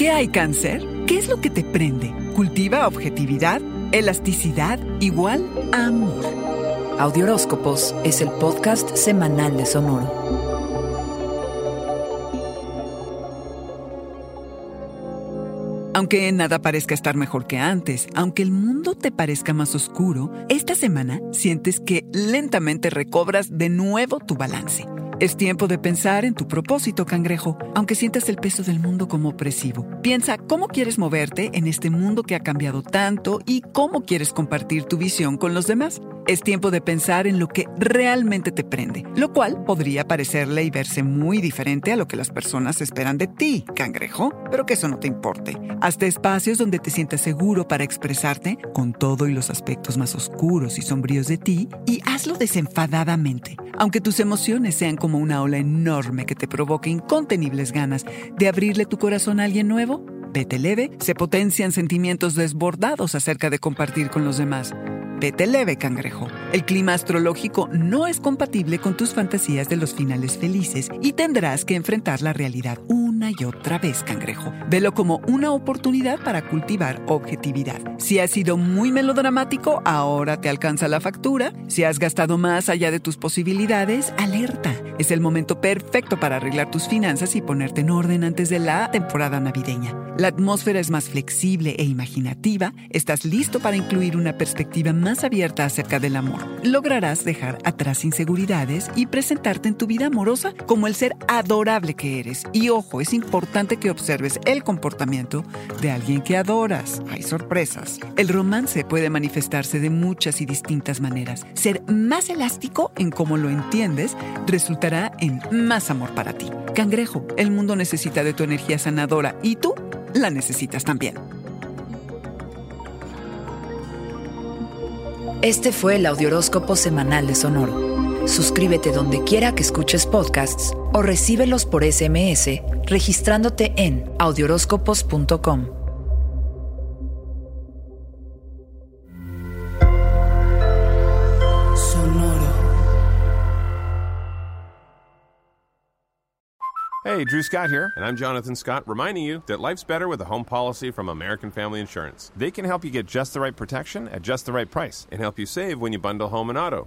¿Qué hay cáncer? ¿Qué es lo que te prende? ¿Cultiva objetividad? ¿Elasticidad? Igual amor. Audioróscopos es el podcast semanal de Sonoro. Aunque nada parezca estar mejor que antes, aunque el mundo te parezca más oscuro, esta semana sientes que lentamente recobras de nuevo tu balance. Es tiempo de pensar en tu propósito, cangrejo, aunque sientas el peso del mundo como opresivo. Piensa cómo quieres moverte en este mundo que ha cambiado tanto y cómo quieres compartir tu visión con los demás. Es tiempo de pensar en lo que realmente te prende, lo cual podría parecerle y verse muy diferente a lo que las personas esperan de ti, cangrejo, pero que eso no te importe. Hazte espacios donde te sientas seguro para expresarte con todo y los aspectos más oscuros y sombríos de ti y hazlo desenfadadamente. Aunque tus emociones sean como una ola enorme que te provoque incontenibles ganas de abrirle tu corazón a alguien nuevo, vete leve, se potencian sentimientos desbordados acerca de compartir con los demás. Vete leve, cangrejo. El clima astrológico no es compatible con tus fantasías de los finales felices y tendrás que enfrentar la realidad una y otra vez, cangrejo. Velo como una oportunidad para cultivar objetividad. Si has sido muy melodramático, ahora te alcanza la factura. Si has gastado más allá de tus posibilidades, alerta. Es el momento perfecto para arreglar tus finanzas y ponerte en orden antes de la temporada navideña. La atmósfera es más flexible e imaginativa. Estás listo para incluir una perspectiva más abierta acerca del amor. Lograrás dejar atrás inseguridades y presentarte en tu vida amorosa como el ser adorable que eres. Y ojo, es importante que observes el comportamiento de alguien que adoras. Hay sorpresas. El romance puede manifestarse de muchas y distintas maneras. Ser más elástico en cómo lo entiendes resultará en más amor para ti. Cangrejo, el mundo necesita de tu energía sanadora y tú la necesitas también. Este fue el Audioróscopo Semanal de Sonoro. Suscríbete donde quiera que escuches podcasts o recíbelos por SMS registrándote en audioróscopos.com. Sonoro. Hey, Drew Scott here, and I'm Jonathan Scott, reminding you that life's better with a home policy from American Family Insurance. They can help you get just the right protection at just the right price and help you save when you bundle home and auto.